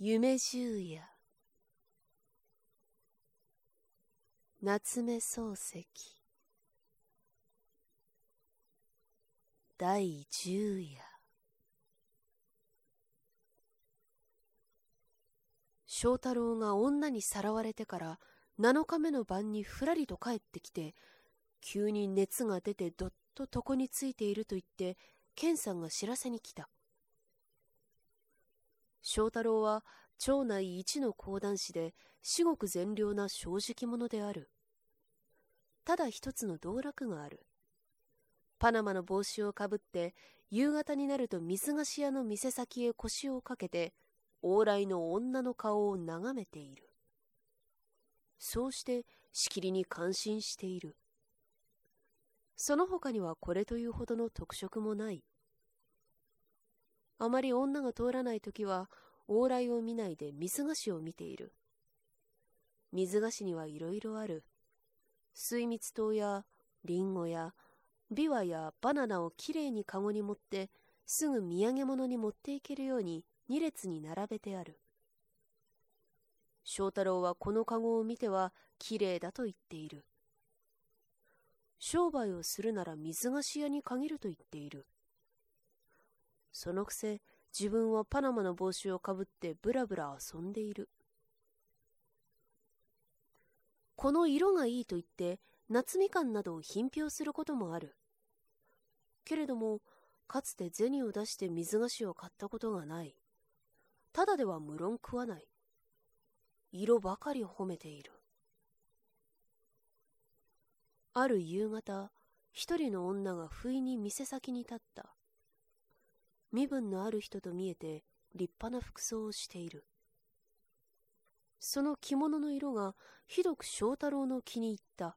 夢十夜。夏目漱石。第十夜。翔太郎が女にさらわれてから7日目の晩にふらりと帰ってきて急に熱が出てどっと床についていると言って健さんが知らせに来た。翔太郎は町内一の講談師で至極善良な正直者である。ただ一つの道楽がある。パナマの帽子をかぶって夕方になると水菓子屋の店先へ腰をかけて往来の女の顔を眺めている。そうしてしきりに感心している。その他にはこれというほどの特色もない。あまり女が通らない時は往来を見ないで水菓子を見ている。水菓子にはいろいろある。水蜜糖やリンゴやビワやバナナをきれいにかごに持ってすぐ土産物に持っていけるように二列に並べてある。翔太郎はこのかごを見てはきれいだと言っている。商売をするなら水菓子屋に限ると言っている。そのくせ自分はパナマの帽子をかぶってブラブラ遊んでいる。この色がいいと言って夏みかんなどを品評することもある。けれどもかつて銭を出して水菓子を買ったことがない。ただでは無論食わない。色ばかり褒めている。ある夕方一人の女が不意に店先に立った。身分のある人と見えて立派な服装をしている。その着物の色がひどく翔太郎の気に入った。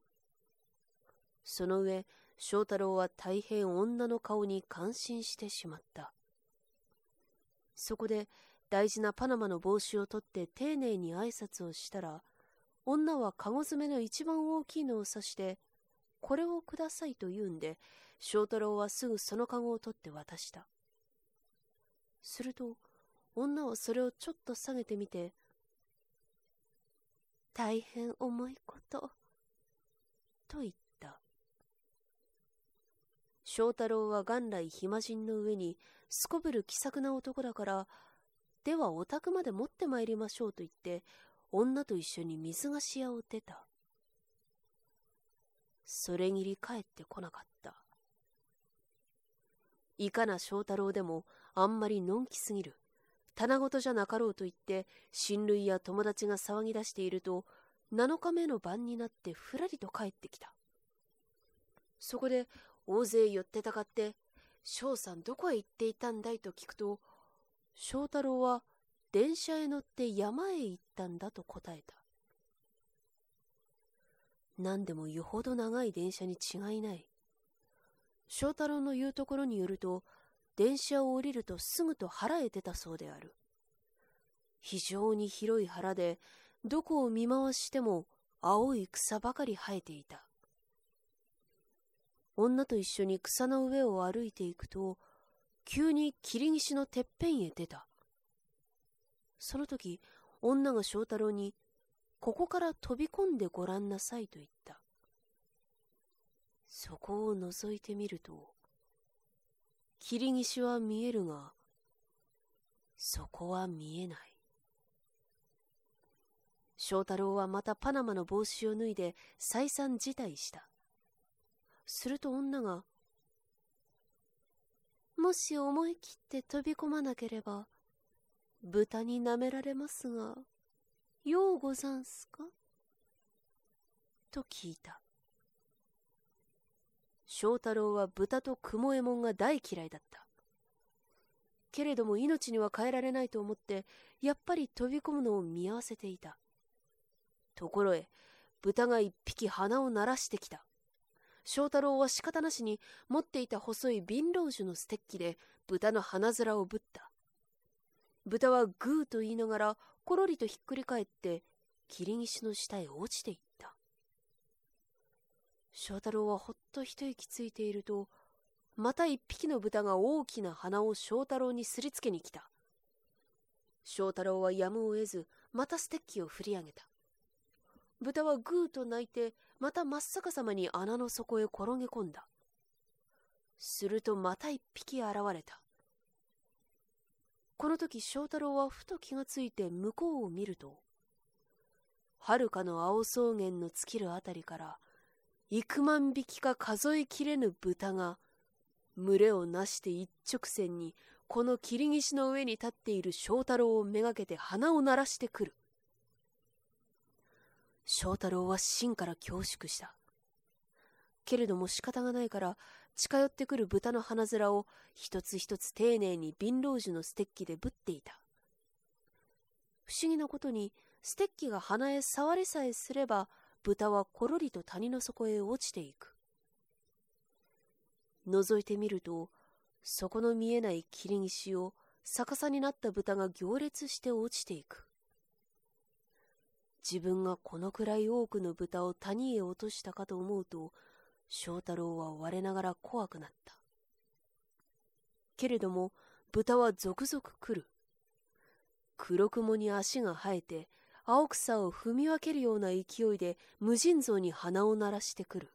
その上翔太郎は大変女の顔に感心してしまった。そこで大事なパナマの帽子を取って丁寧に挨拶をしたら女は籠詰めの一番大きいのを指してこれをくださいと言うんで翔太郎はすぐその籠を取って渡した。すると女はそれをちょっと下げてみて大変重いことと言った。翔太郎は元来暇人の上にすこぶる気さくな男だからではお宅まで持ってまいりましょうと言って女と一緒に水菓子屋を出た。それぎり帰ってこなかった。いかな翔太郎でもあんまりのんきすぎる。棚ごとじゃなかろうと言って、親類や友達が騒ぎ出していると、7日目の晩になってふらりと帰ってきた。そこで大勢寄ってたかって、翔さんどこへ行っていたんだいと聞くと、翔太郎は電車へ乗って山へ行ったんだと答えた。何でもよほど長い電車に違いない。翔太郎の言うところによると、電車を降りるとすぐと腹へ出たそうである。非常に広い腹で、どこを見回しても青い草ばかり生えていた。女と一緒に草の上を歩いていくと、急に霧岸のてっぺんへ出た。その時、女が翔太郎に、ここから飛び込んでごらんなさいと言った。そこを覗いてみると、霧岸は見えるが、そこは見えない。翔太郎はまたパナマの帽子を脱いで再三辞退した。すると女が、もし思い切って飛び込まなければ、豚に舐められますが、ようござんすか？と聞いた。翔太郎は豚と雲右衛門が大嫌いだった。けれども命には変えられないと思って、やっぱり飛び込むのを見合わせていた。ところへ、豚が一匹鼻を鳴らしてきた。翔太郎は仕方なしに持っていた細い貧乏樹のステッキで豚の鼻面をぶった。豚はグーと言いながらころりとひっくり返って霧岸の下へ落ちていった。翔太郎はほっと一息ついていると、また一匹の豚が大きな鼻を翔太郎にすりつけに来た。翔太郎はやむを得ず、またステッキを振り上げた。豚はぐーと鳴いて、また真っ逆さまに穴の底へ転げ込んだ。するとまた一匹現れた。この時翔太郎はふと気がついて向こうを見ると、はるかの青草原の尽きるあたりから、幾万匹か数えきれぬ豚が、群れをなして一直線にこの切り岸の上に立っている翔太郎をめがけて鼻を鳴らしてくる。翔太郎は芯から恐縮した。けれども仕方がないから近寄ってくる豚の鼻面を一つ一つ丁寧に貧乏樹のステッキでぶっていた。不思議なことにステッキが鼻へ触りさえすれば豚はころりと谷の底へ落ちていく。覗いてみると底の見えない切り岸を逆さになった豚が行列して落ちていく。自分がこのくらい多くの豚を谷へ落としたかと思うと、翔太郎は我ながら怖くなった。けれども、豚は続々来る。黒雲に足が生えて、青草を踏み分けるような勢いで無尽蔵に鼻を鳴らしてくる。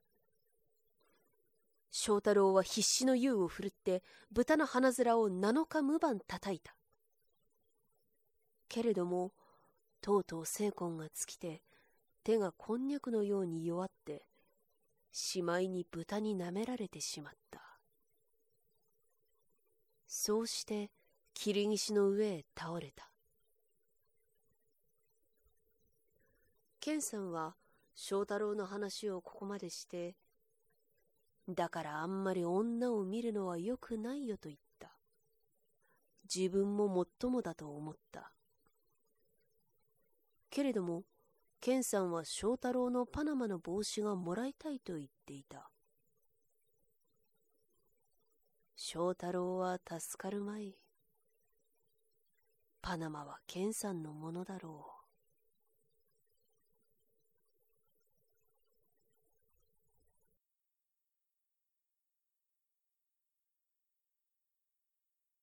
翔太郎は必死の優を振るって豚の鼻面を七日無番叩いた。けれども、とうとう精魂が尽きて、手がこんにゃくのように弱って、しまいに豚に舐められてしまった。そうして、切り岸の上へ倒れた。健さんは翔太郎の話をここまでして、だからあんまり女を見るのはよくないよと言った。自分ももっともだと思った。けれども、健さんは翔太郎のパナマの帽子がもらいたいと言っていた。翔太郎は助かるまい。パナマは健さんのものだろう。